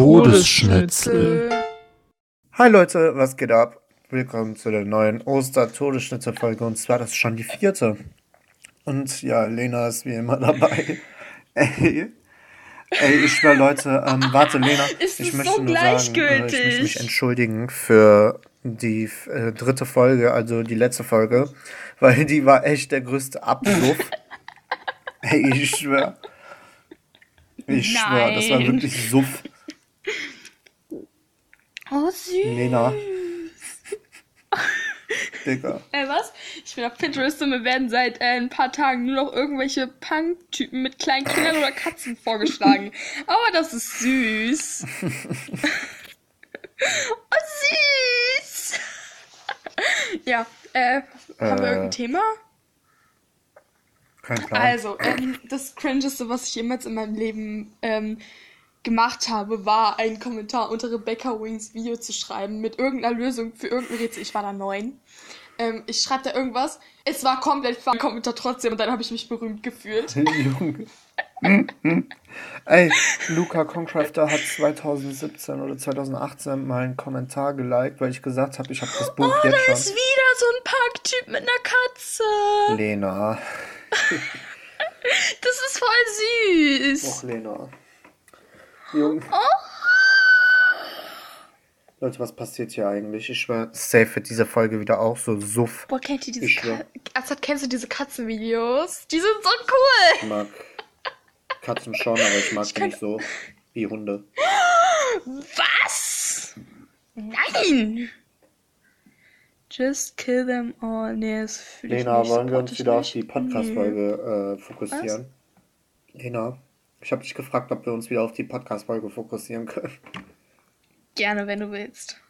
Todesschnitzel. Hi Leute, was geht ab? Willkommen zu der neuen Oster-Todesschnitzel-Folge und zwar das ist schon die vierte. Und ja, Lena ist wie immer dabei. Ey, ey ich schwör Leute, ähm, warte Lena, Ist ich möchte so nur sagen, äh, ich möchte mich entschuldigen für die äh, dritte Folge, also die letzte Folge, weil die war echt der größte Absuff. ey, ich schwör. Ich schwör, das war wirklich Suff. Oh, süß. Lena. Digga. Äh, was? Ich bin auf Pinterest und mir werden seit äh, ein paar Tagen nur noch irgendwelche Punk-Typen mit kleinen Kindern oder Katzen vorgeschlagen. Aber das ist süß. oh, süß. ja, äh, haben wir Äh. irgendein Thema? Kein Plan. Also, ähm, das Cringeste, was ich jemals in meinem Leben ähm, gemacht habe, war einen Kommentar unter Rebecca Wings Video zu schreiben mit irgendeiner Lösung für irgendein Rätsel. Ich war da neun. Ähm, ich schreibe da irgendwas. Es war komplett falsch. Kommentar trotzdem und dann habe ich mich berühmt gefühlt. Junge. Ey, Luca Concrafter hat 2017 oder 2018 mal einen Kommentar geliked, weil ich gesagt habe, ich habe das Buch Oh, da jetzt ist schon. wieder so ein Parktyp mit einer Katze. Lena. Das ist voll süß. Och, Lena. Junge. Leute, was passiert hier eigentlich? Ich schwör, safe wird diese Folge wieder auch so suff. Boah, kennt ihr diese Ich schwör. Azad, kennst du diese Katzenvideos? Die sind so cool. Ich mag Katzen schon, aber ich mag Ich die nicht so wie Hunde. Was? Nein! Just kill them all. Nee, das fühle ich Lena, nicht. wollen wir uns wieder auf nicht. die Podcast-Folge äh, fokussieren? Lena, ich habe dich gefragt, ob wir uns wieder auf die Podcast-Folge fokussieren können. Gerne, wenn du willst.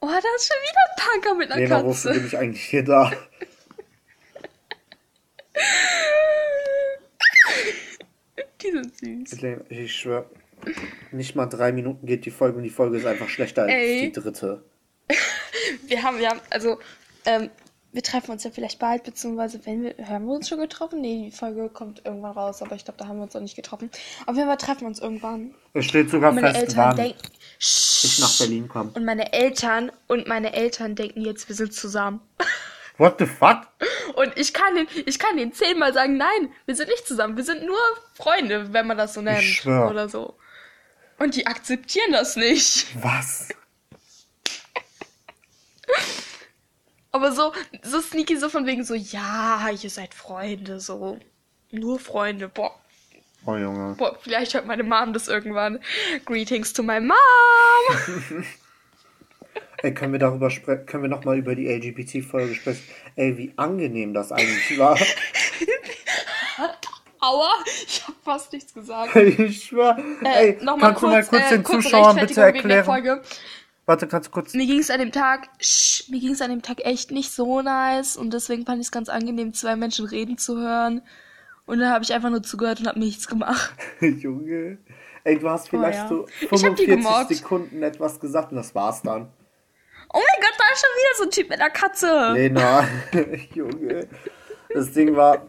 Oh, da ist schon wieder ein Punker mit einer Lena, wofür bin Katze. ich eigentlich hier da? Die sind süß. Lena, ich schwör, nicht mal drei Minuten geht die Folge und die Folge ist einfach schlechter als Ey. die dritte. Wir haben, wir haben, also, ähm, wir treffen uns ja vielleicht bald, beziehungsweise wenn wir, haben wir uns schon getroffen? Nee, die Folge kommt irgendwann raus, aber ich glaube, da haben wir uns noch nicht getroffen. Auf jeden Fall treffen wir uns irgendwann. Es steht sogar Meine fest, Eltern wann denken. ich nach Berlin komme. Und meine Eltern und meine Eltern denken jetzt, wir sind zusammen. What the fuck? Und ich kann den, ich kann den zehnmal sagen, nein, wir sind nicht zusammen, wir sind nur Freunde, wenn man das so nennt. schwör. Oder so. Und die akzeptieren das nicht. Was? Aber so, so sneaky, so von wegen so, ja, ihr seid Freunde, so. Nur Freunde, boah. Oh Junge. Boah, vielleicht hört meine Mom das irgendwann. Greetings to my mom. Ey, können wir darüber sprechen? Können wir nochmal über die LGBT-Folge sprechen? Ey, wie angenehm das eigentlich war. Aua, ich hab fast nichts gesagt. ich schwör. Äh, Ey, nochmal kannst du mal kurz äh, den Zuschauern bitte erklären? Warte, kannst du kurz. Mir ging es an dem Tag, sch, mir ging es an dem Tag echt nicht so nice und deswegen fand ich es ganz angenehm, zwei Menschen reden zu hören. Und dann habe ich einfach nur zugehört und habe nichts gemacht. Junge. Ey, du hast vielleicht ja. so Ich hab die 45 gemobbt. Sekunden etwas gesagt und das war's dann. Oh mein Gott, da ist schon wieder so ein Typ mit einer Katze. Lena. Junge. Das Ding war.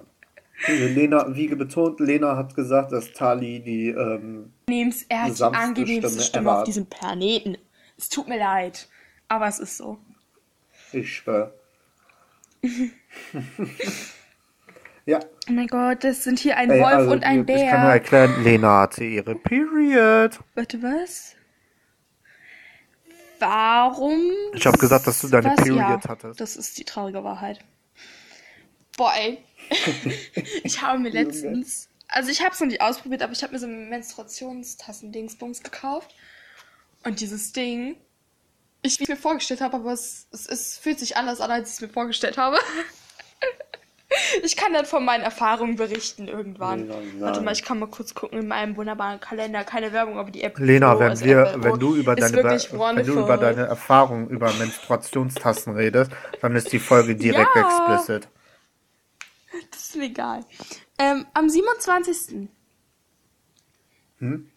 Lena, wie betont, Lena hat gesagt, dass Tali die, ähm, Er angenehmste Stimme Stimme auf diesem Planeten. Es tut mir leid, aber es ist so. ich schwör. ja. Oh mein Gott, das sind hier ein Ey, Wolf also, und ein Ich kann nur Bär. erklären, Lena hatte ihre Period. Warte, was? Warum? Ich habe gesagt, dass du deine was? Period ja, hattest. Das ist die traurige Wahrheit. Boah, ey. ich habe mir letztens. Also, ich habe es noch nicht ausprobiert, aber ich habe mir so Menstruationstassen-Dingsbums gekauft. Und dieses Ding. Ich, wie ich mir vorgestellt habe, aber es, es, es fühlt sich anders an, als ich es mir vorgestellt habe. Ich kann dann von meinen Erfahrungen berichten irgendwann. Lena, nein. Warte mal, ich kann mal kurz gucken in meinem wunderbaren Kalender. Keine Werbung, aber die App. Lena, wenn also wir, wenn du über deine, wenn du über deine Erfahrungen über Menstruationstassen redest, dann ist die Folge direkt Ja. explicit. Das ist mir egal. Ähm, am 27. Hm?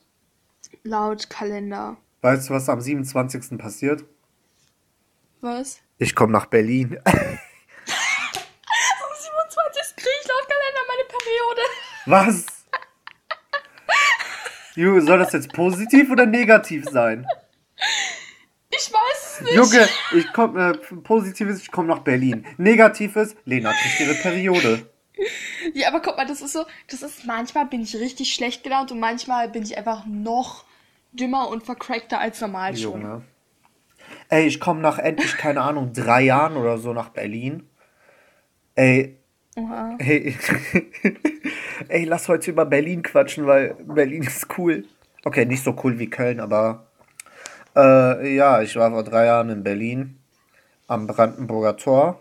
Laut Kalender. Weißt du, was am 27. passiert? Was? Ich komme nach Berlin. Am 27. kriege ich laut Kalender meine Periode. Was? Junge, soll das jetzt positiv oder negativ sein? Ich weiß es nicht. Junge, ich komm, äh, positives, ich komme nach Berlin. Negatives, Lena kriegt ihre Periode. Ja, aber guck mal, das ist so, das ist, manchmal bin ich richtig schlecht gelaunt und manchmal bin ich einfach noch dümmer und vercrackter als normal schon. Junge. Ey, ich komme nach endlich, keine Ahnung, drei Jahren oder so nach Berlin. Ey, Oha. Hey, ey, lass heute über Berlin quatschen, weil Berlin ist cool. Okay, nicht so cool wie Köln, aber äh, ja, ich war vor drei Jahren in Berlin am Brandenburger Tor.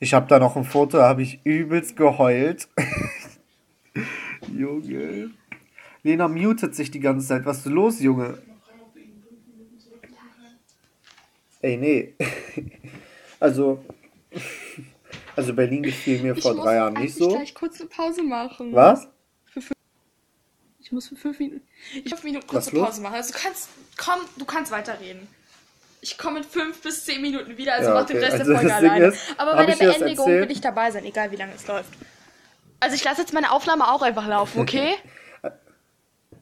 Ich habe da noch ein Foto, da habe ich übelst geheult. Junge. Lena mutet sich die ganze Zeit. Was ist los, Junge? Ey, nee. Also, also Berlin gefiel mir Ich vor muss drei Jahren nicht so. gleich kurz eine Pause machen. Was? Ich muss für fünf Minuten, ich fünf Minuten kurze los? Pause machen. Also du kannst, komm, du kannst weiterreden. Ich komme in fünf bis zehn Minuten wieder, also Ja, mach den okay. Rest Also der Folge alleine. ist, Aber bei der ich Beendigung will ich dabei sein, egal wie lange es läuft. Also ich lasse jetzt meine Aufnahme auch einfach laufen, okay?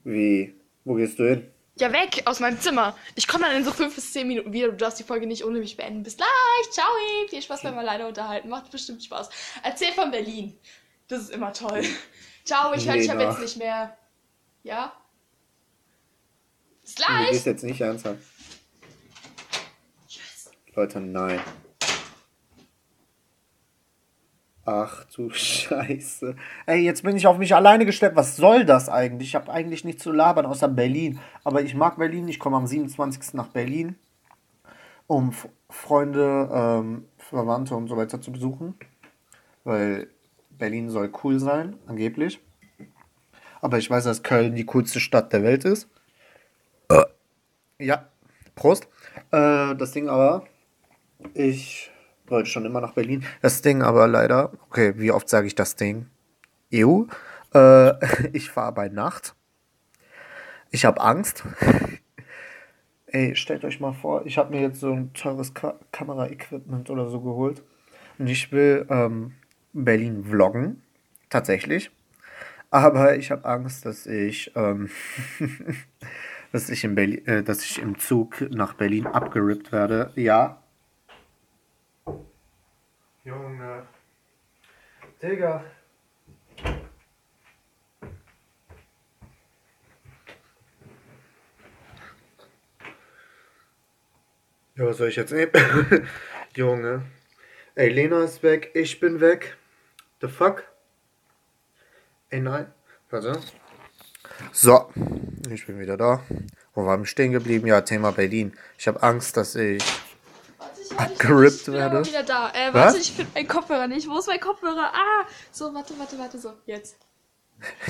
Wie? Wo gehst du hin? ja, weg aus meinem Zimmer. Ich komme dann in so fünf bis zehn Minuten wieder. Du darfst die Folge nicht ohne mich beenden. Bis gleich. Ciao. Viel Spaß beim alleine unterhalten. Macht bestimmt Spaß. Erzähl von Berlin. Das ist immer toll. Ciao, ich höre dich aber jetzt nicht mehr. Ja? Bis Du gleich. gehst jetzt nicht ernsthaft. Leute, nein. Ach du Scheiße. Ey, jetzt bin ich auf mich alleine gestellt. Was soll das eigentlich? Ich habe eigentlich nichts zu labern außer Berlin. Aber ich mag Berlin. Ich komme am 27. nach Berlin, um Freunde, ähm, Verwandte und so weiter zu besuchen. Weil Berlin soll cool sein, angeblich. Aber ich weiß, dass Köln die coolste Stadt der Welt ist. Ja, Prost. Äh, das Ding aber, ich wollte schon immer nach Berlin. Das Ding aber leider, okay, wie oft sage ich das Ding? EU. Äh, ich fahre bei Nacht. Ich habe Angst. Ey, stellt euch mal vor, ich habe mir jetzt so ein teures Ka Kamera-Equipment oder so geholt. Und ich will ähm, Berlin vloggen. Tatsächlich. Aber ich habe Angst, dass ich, ähm, dass ich, in Berlin, äh, dass ich im Zug nach Berlin abgerippt werde. Ja. Junge. Digga. Ja, was soll ich jetzt nehmen? Junge. Ey, Lena ist weg, ich bin weg. The fuck? Ey, nein. Warte. So, ich bin wieder da. Wo waren wir stehen geblieben? Ja, Thema Berlin. Ich habe Angst, dass ich. Ich, Abgerippt ich bin werde. wieder da. Äh, Was? warte, ich finde meinen Kopfhörer nicht. Wo ist mein Kopfhörer? Ah, so, warte, warte, warte, so, jetzt.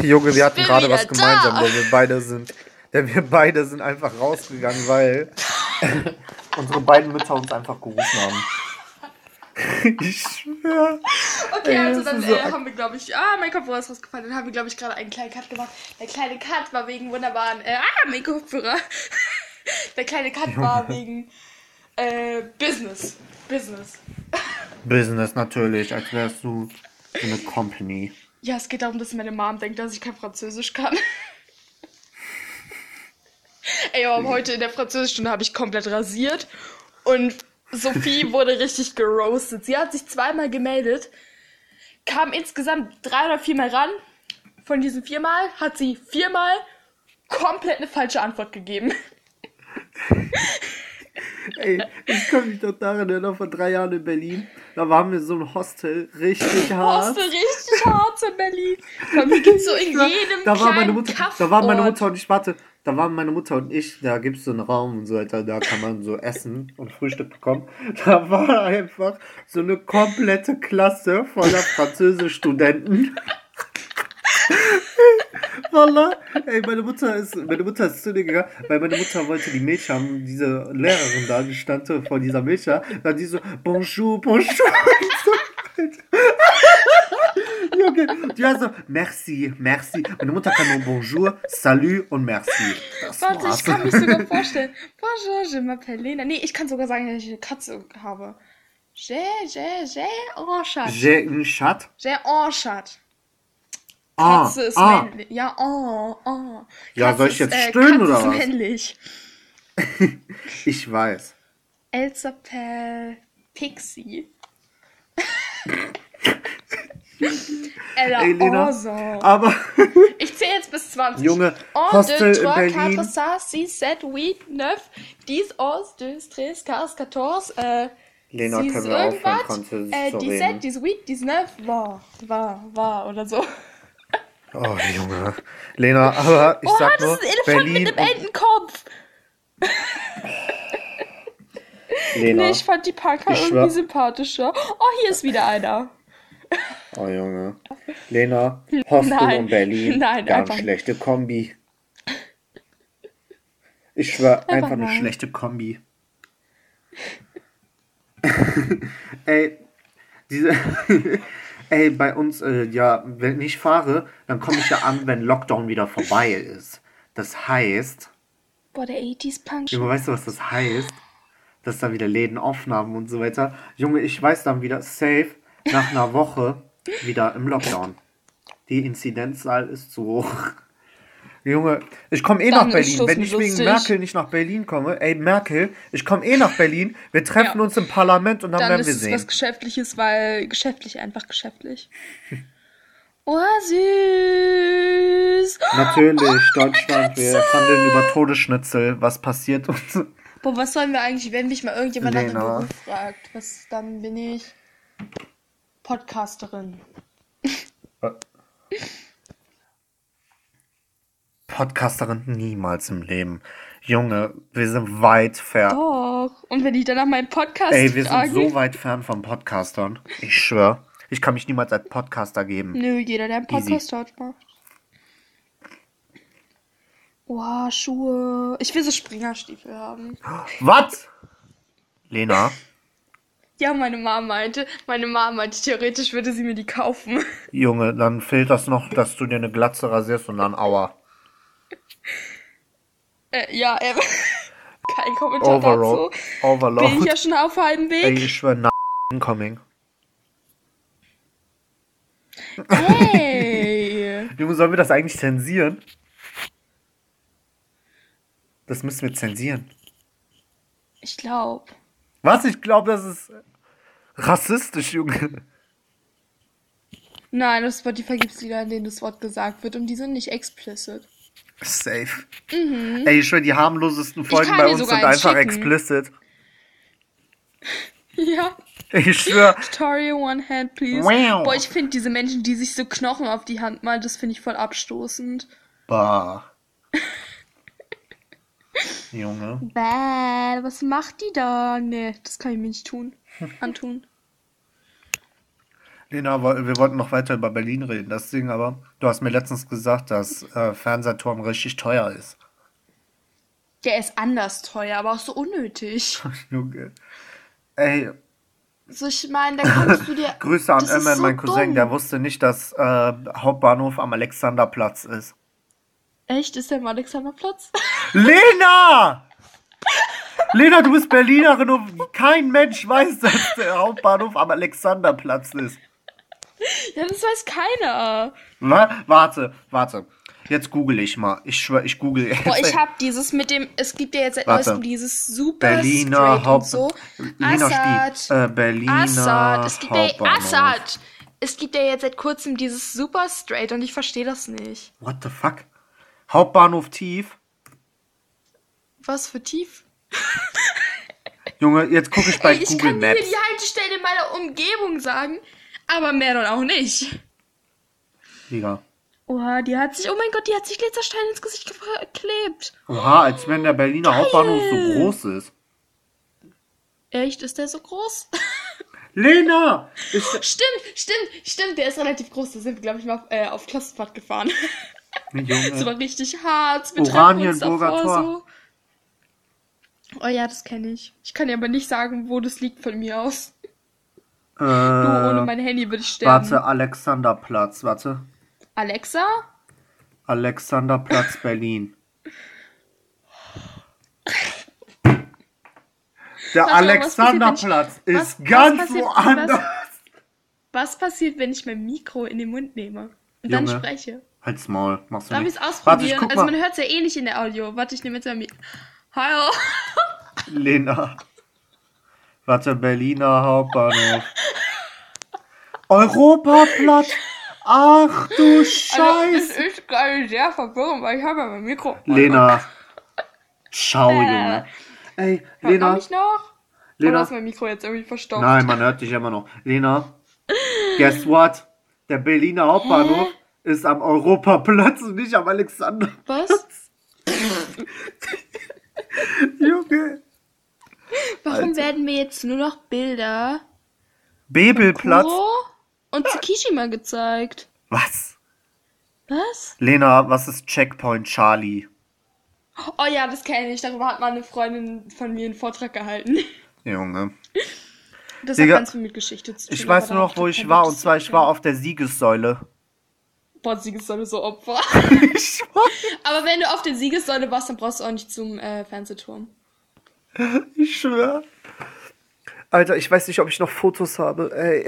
Junge, wir hatten gerade was gemeinsam, da. denn wir beide sind. Denn wir beide sind einfach rausgegangen, weil unsere beiden Mütter uns einfach gerufen haben. ich schwör. Okay, Ey, also dann so äh, haben wir, glaube ich, ah, mein Kopfhörer ist rausgefallen. Dann haben wir, glaube ich, gerade einen kleinen Cut gemacht. Der kleine Cut war wegen wunderbaren, äh, ah, mein Kopfhörer. Der kleine Cut war wegen, äh, Business. Business. Business natürlich, als wärst du so eine Company. Ja, es geht darum, dass meine Mom denkt, dass ich kein Französisch kann. Ey, aber heute in der Französischstunde habe ich komplett rasiert und Sophie wurde richtig geroastet. Sie hat sich zweimal gemeldet, kam insgesamt drei oder viermal ran. Von diesen viermal hat sie viermal komplett eine falsche Antwort gegeben. Ey, ich kann mich doch daran erinnern, vor drei Jahren in Berlin, da waren wir so ein Hostel, richtig hart. Hostel richtig hart in Berlin. Bei mir gibt's so in jedem da war meine Mutter, Kaffort. da waren meine Mutter und ich, warte, da waren meine Mutter und ich, da gibt es so einen Raum und so weiter, da kann man so essen und Frühstück bekommen. Da war einfach so eine komplette Klasse voller Französisch-Studenten. Wallah. Ey, meine Mutter ist, meine Mutter ist zu dir gegangen, weil meine Mutter wollte die Milch haben, diese Lehrerin da, die stand vor dieser Milch, da, dann die so, bonjour, bonjour. Junge, die war so, merci, merci. Meine Mutter kann nur bonjour, salut und merci. Das Warte, war's. ich kann mich sogar vorstellen. Bonjour, je m'appelle Lena. Nee, ich kann sogar sagen, dass ich eine Katze habe. J'ai, j'ai, j'ai en chat. J'ai un chat. J'ai en chat. Ah, Katze ist ah. männlich. Ja, oh, oh. Ja, soll ich ist, jetzt äh, stöhnen Katze oder ist was? männlich. Ich weiß. Elsa per Pixie. Ella Ey, Lena. Aber, Ich zähle jetzt bis 20. Junge, Un, Hostel deux, in Berlin. quatre, cinq, six, sept, huit, neuf, dix, onze, douze, treize, quinze, quatorze, äh, Lena, six, können wir aufhören, Französisch äh, zu 17, reden? 18, 19, war, war, war oder so. Oh, Junge. Lena, aber ich Oha, sag das nur, ist ein Elefant Berlin mit einem Entenkopf. Lena. Nee, ich fand die Parker irgendwie sympathischer. Oh, hier ist wieder einer. Oh, Junge. Lena, Hostel und Berlin. Nein, ganz einfach- schlechte Kombi. Ich schwör, einfach, eine nein. schlechte Kombi. Ey, diese. Ey, bei uns, äh, ja, wenn ich fahre, dann komme ich ja an, wenn Lockdown wieder vorbei ist. Das heißt, Boah, der 80s Punk. Junge, weißt du, was das heißt? Dass da wieder Läden offen haben und so weiter. Junge, ich weiß dann wieder safe nach einer Woche wieder im Lockdown. Die Inzidenzzahl ist zu hoch. Junge, ich komme eh Dann nach ist Berlin. Wenn ich wegen. Merkel nicht nach Berlin komme, ey Merkel, ich komme eh nach Berlin. Wir treffen Ja. uns im Parlament und dann, Dann werden ist wir sehen. was Geschäftliches, weil geschäftlich einfach geschäftlich. Oh, süß. Natürlich, Deutschland, wir handeln über Todesschnitzel. Was passiert uns? Boah, was sollen wir eigentlich, wenn mich mal irgendjemand nach dem. Beruf fragt? Was, dann bin ich Podcasterin. Podcasterin niemals im Leben. Junge, wir sind weit fern. Doch. Und wenn ich dann nach meinem Podcast Ey, wir sind so weit fern von Podcastern. Ich schwör. Ich kann mich niemals als Podcaster geben. Nö, jeder, der einen. Podcast dort macht. Wow, Schuhe. Ich will so Springerstiefel haben. Was? Lena, Ja, meine Mama meinte, meine Mama meinte, theoretisch würde sie mir die kaufen. Junge, dann fehlt das noch, dass du dir eine Glatze rasierst und dann aua. Äh, ja, äh, kein Kommentar Overall. dazu. Bin ich ja Overload. schon auf halbem Weg. ich schwör, na incoming. Hey! Junge, sollen wir das eigentlich zensieren? Das müssen wir zensieren. Ich glaube. Was? Ich glaube, das ist rassistisch, Junge. Nein, auf Spotify gibt es Lieder, in denen das Wort gesagt wird und die sind nicht explicit. Safe. Ey, ich schwör, die harmlosesten Folgen Mhm. bei uns sind einfach schicken. explicit. Ja. Ich schwör. Story one hand, please. Wow. Boah, ich finde diese Menschen, die sich so Knochen auf die Hand malen, das finde ich voll abstoßend. Bah. Junge. Bäh, was macht die da? Nee, das kann ich mir nicht tun. Antun. Lena, wir wollten noch weiter über Berlin reden. Das Ding aber, du hast mir letztens gesagt, dass äh, Fernsehturm richtig teuer ist. Der ist anders teuer, aber auch so unnötig. Junge. Ey, So, ich meine, da kannst du dir. Grüße an Emma, so mein Cousin, dumm. der wusste nicht, dass äh, Hauptbahnhof am Alexanderplatz ist. Echt? Ist der am Alexanderplatz? Lena! Lena, du bist Berlinerin und kein Mensch weiß, dass der Hauptbahnhof am Alexanderplatz ist. Ja, das weiß keiner. Na, warte, warte. Jetzt google ich mal. Ich schwör, ich google jetzt. Boah, ich hab dieses mit dem. Es gibt ja jetzt seit neuestem dieses super Berliner Haupt... so. Lena Assad. Stieg. Äh, Berliner Assad. Es gibt ja. Assad. Es gibt ja jetzt seit kurzem dieses super straight und ich verstehe das nicht. What the fuck? Hauptbahnhof tief. Was für tief? Junge, jetzt gucke ich bei Ey, ich Google kann dir hier Maps. die Haltestelle in meiner Umgebung sagen, aber mehr dann auch nicht. Digga. Oha, die hat sich, oh mein Gott, die hat sich Glitzerstein ins Gesicht geklebt. Oha, als wenn der Berliner Hauptbahnhof so Geil. groß ist. Echt, ist der so groß? Lena! Stimmt, stimmt, stimmt, der ist relativ groß. Da sind wir, glaube ich, mal auf, äh, auf Klassenfahrt gefahren. Das Junge. war richtig hart. Wir Oranienburger davor Tor. so. Oh ja, das kenne ich. Ich kann dir aber nicht sagen, wo das liegt von mir aus. Äh, Du, ohne mein Handy würde ich sterben. warte, Alexanderplatz, warte. Alexa? Alexanderplatz, Berlin. Der Warte was passiert, Alexanderplatz ich- ist was- was ganz passiert- woanders. Was passiert, wenn ich mein Mikro in den Mund nehme? Und dann Junge. spreche. Halt's Maul. Machst du Darf ich es ausprobieren? Warte, also man hört es ja eh nicht in der Audio. Warte, ich nehme jetzt mal mi Hallo. Lena. Warte, Berliner Hauptbahnhof. Europaplatz. Ach du Also, das Scheiße. ist gerade sehr verwirrend, weil ich habe ja mein Mikro. Lena. Ciao, Junge. Ey, Hört Lena. mich noch? Lena. Oder ist mein Mikro jetzt irgendwie verstopft? Nein, man hört dich immer noch. Lena. Guess what? Der Berliner Hauptbahnhof ist am Europaplatz und nicht am Alexander. Was? Junge. Warum werden mir jetzt nur noch Bilder Bebelplatz. Und Tsukishima gezeigt? Was? Was? Lena, was ist Checkpoint Charlie? Oh ja, das kenne ich. Darüber hat mal eine Freundin von mir einen Vortrag gehalten. Junge. Das Digga, hat ganz viel mit Geschichte zu tun. Ich weiß nur noch, wo ich war. Und zwar, ich war auf der Siegessäule. Boah, Siegessäule so Opfer. Aber wenn du auf der Siegessäule warst, dann brauchst du auch nicht zum äh, Fernsehturm. ich schwör. Alter, ich weiß nicht, ob ich noch Fotos habe. Ey.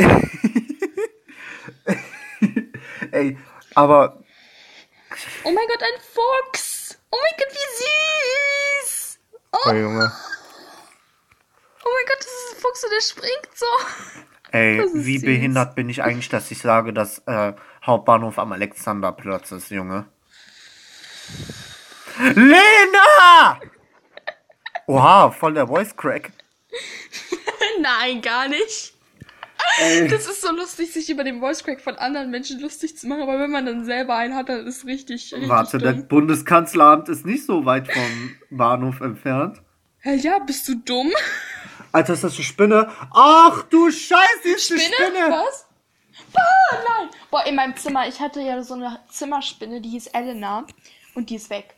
Ey, aber Oh mein Gott, ein Fuchs! Oh mein Gott, wie süß! Oh, Oh, Junge. oh mein Gott, das ist ein Fuchs und der springt so. Ey, wie süß. behindert bin ich eigentlich, dass ich sage, dass äh, Hauptbahnhof am Alexanderplatz ist, Junge. Lena! Oha, voll der Voice Crack. Nein, gar nicht. Ey. Das ist so lustig, sich über den Voice Crack von anderen Menschen lustig zu machen, aber wenn man dann selber einen hat, dann ist richtig, richtig Warte, das dumm. Bundeskanzleramt ist nicht so weit vom Bahnhof entfernt. Hä, ja, bist du dumm? Alter, ist das eine Spinne? Ach du Scheiße, ist eine Spinne? Spinne! Was? Ah, nein. Boah, in meinem Zimmer, ich hatte ja so eine Zimmerspinne, die hieß Elena und die ist weg.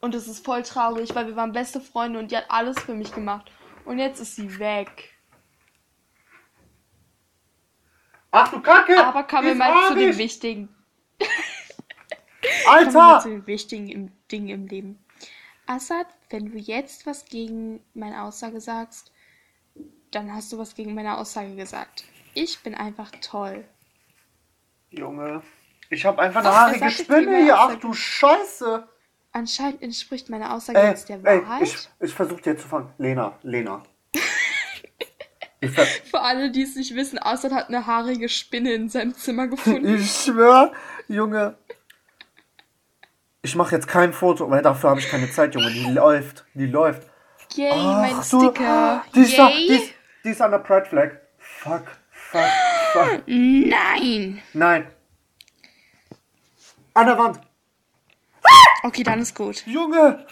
Und das ist voll traurig, weil wir waren beste Freunde und die hat alles für mich gemacht. Und jetzt ist sie weg. Ach du Kacke! Aber kommen wir mal zu den wichtigen. Kommen wir mal zu Alter! den wichtigen im, Dingen im Leben. Assad, wenn du jetzt was gegen meine Aussage sagst, dann hast du was gegen meine Aussage gesagt. Ich bin einfach toll. Junge, ich hab einfach eine haarige Spinne hier. Ach du Scheiße! Anscheinend entspricht meine Aussage Ey, jetzt der ey, Wahrheit. ich, ich versuch dir zu fangen. Lena, Lena. Für alle, die es nicht wissen, Assad hat eine haarige Spinne in seinem Zimmer gefunden. ich schwör, Junge. Ich mache jetzt kein Foto, weil dafür habe ich keine Zeit, Junge. Die läuft, die läuft. Yay, Ach, mein du- Sticker. Die ist, da, die, ist, die ist an der Pride Flag. Fuck, fuck, fuck. Nein. Nein. An der Wand. Okay, dann ist gut. Junge!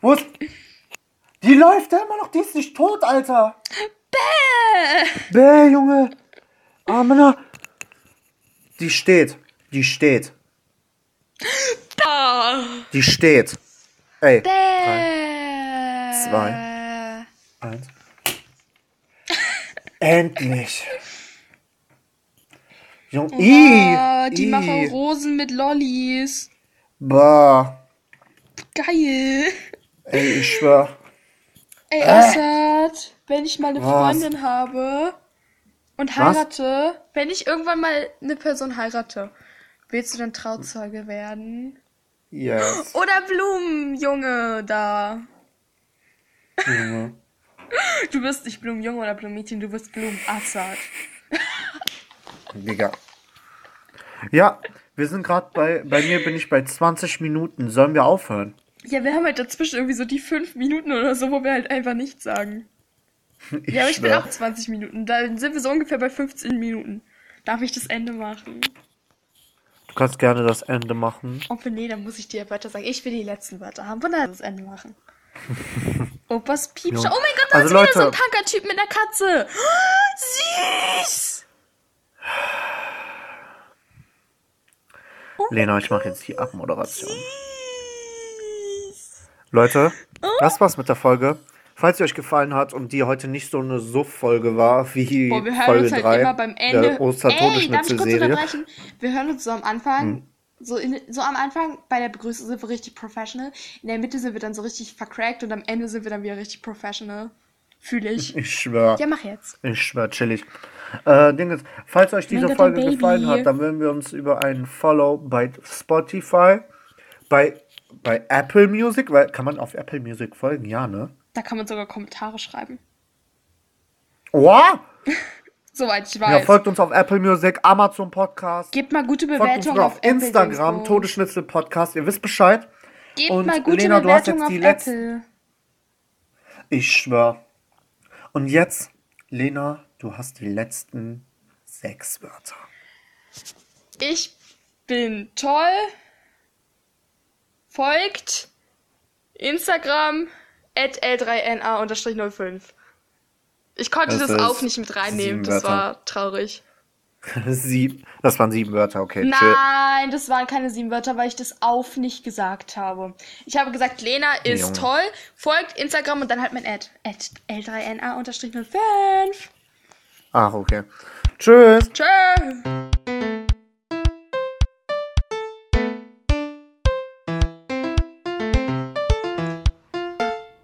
Wo ist. Die läuft ja immer noch, die ist nicht tot, Alter! Bäh. Bäh, Junge! Ah, Männer! Die steht. Die steht. Ah. Die steht. Ey. Bäh. Zwei. Eins. Endlich. Junge. Ah, I, die I. machen Rosen mit Lollis. Bah. Geil. Ey, ich schwör. Ey, Assad, wenn ich mal eine Äh. Was? Freundin habe und heirate, wenn ich irgendwann mal eine Person heirate, willst du dann Trauzeuge werden? Yes. Oder Blumenjunge da. Junge. Du wirst nicht Blumenjunge oder Blumenmädchen, du wirst Blumenassad. Digga. Ja, wir sind gerade bei, bei mir bin ich bei 20 Minuten. Sollen wir aufhören? Ja, wir haben halt dazwischen irgendwie so die fünf Minuten oder so, wo wir halt einfach nichts sagen. Ich Ja, aber ich bin schwör. auch 20 Minuten. Dann sind wir so ungefähr bei 15 Minuten. Darf ich das Ende machen? Du kannst gerne das Ende machen. Oh, nee, dann muss ich dir Wörter sagen. Ich will die letzten Wörter haben. Wunderbar das Ende machen. Opas Piepscher. Oh mein Gott, da Also ist wieder so ein Leute- Punker-Typ mit einer Katze. Süß. Lena, ich mache jetzt die Abmoderation. Süß. Leute, das war's mit der Folge. Falls sie euch gefallen hat und die heute nicht so eine Suff-Folge war wie Boah, wir hören Folge uns halt 3 immer beim Ende. der Ey, darf ich kurz Ostertodeschnitzel-Serie. unterbrechen? Wir hören uns so am Anfang. Hm. So, in, so am Anfang bei der Begrüßung sind wir richtig professional. In der Mitte sind wir dann so richtig vercrackt und am Ende sind wir dann wieder richtig professional. Fühle ich. Ich schwör. Ja, mach jetzt. Ich schwör, chillig. Äh, Ding ist, falls euch diese Folge gefallen hat, dann würden wir uns über einen Follow bei Spotify, bei, bei Apple Music, weil kann man auf Apple Music folgen? Ja, ne? Da kann man sogar Kommentare schreiben. Wow! Soweit ich Ja, weiß. folgt uns auf Apple Music, Amazon Podcast. Gebt mal gute Bewertungen auf auf. Instagram. Todeschnitzel Podcast. Ihr wisst Bescheid. Gebt Und mal gute Lena, du hast Bewertungen jetzt auf Apple. Ich schwör. Und jetzt, Lena, du hast die letzten sechs Wörter. Ich bin toll. Folgt Instagram at L3NA-05. Ich konnte Das das, auch nicht mit reinnehmen. Das Wörter. war traurig. Sieben. Das waren sieben Wörter, okay. Nein, das waren keine sieben Wörter, weil ich das auf nicht gesagt habe. Ich habe gesagt, Lena ist Junge. toll. Folgt Instagram und dann halt mein Ad. At L3NA-05. Ach, okay. Tschüss. Tschüss.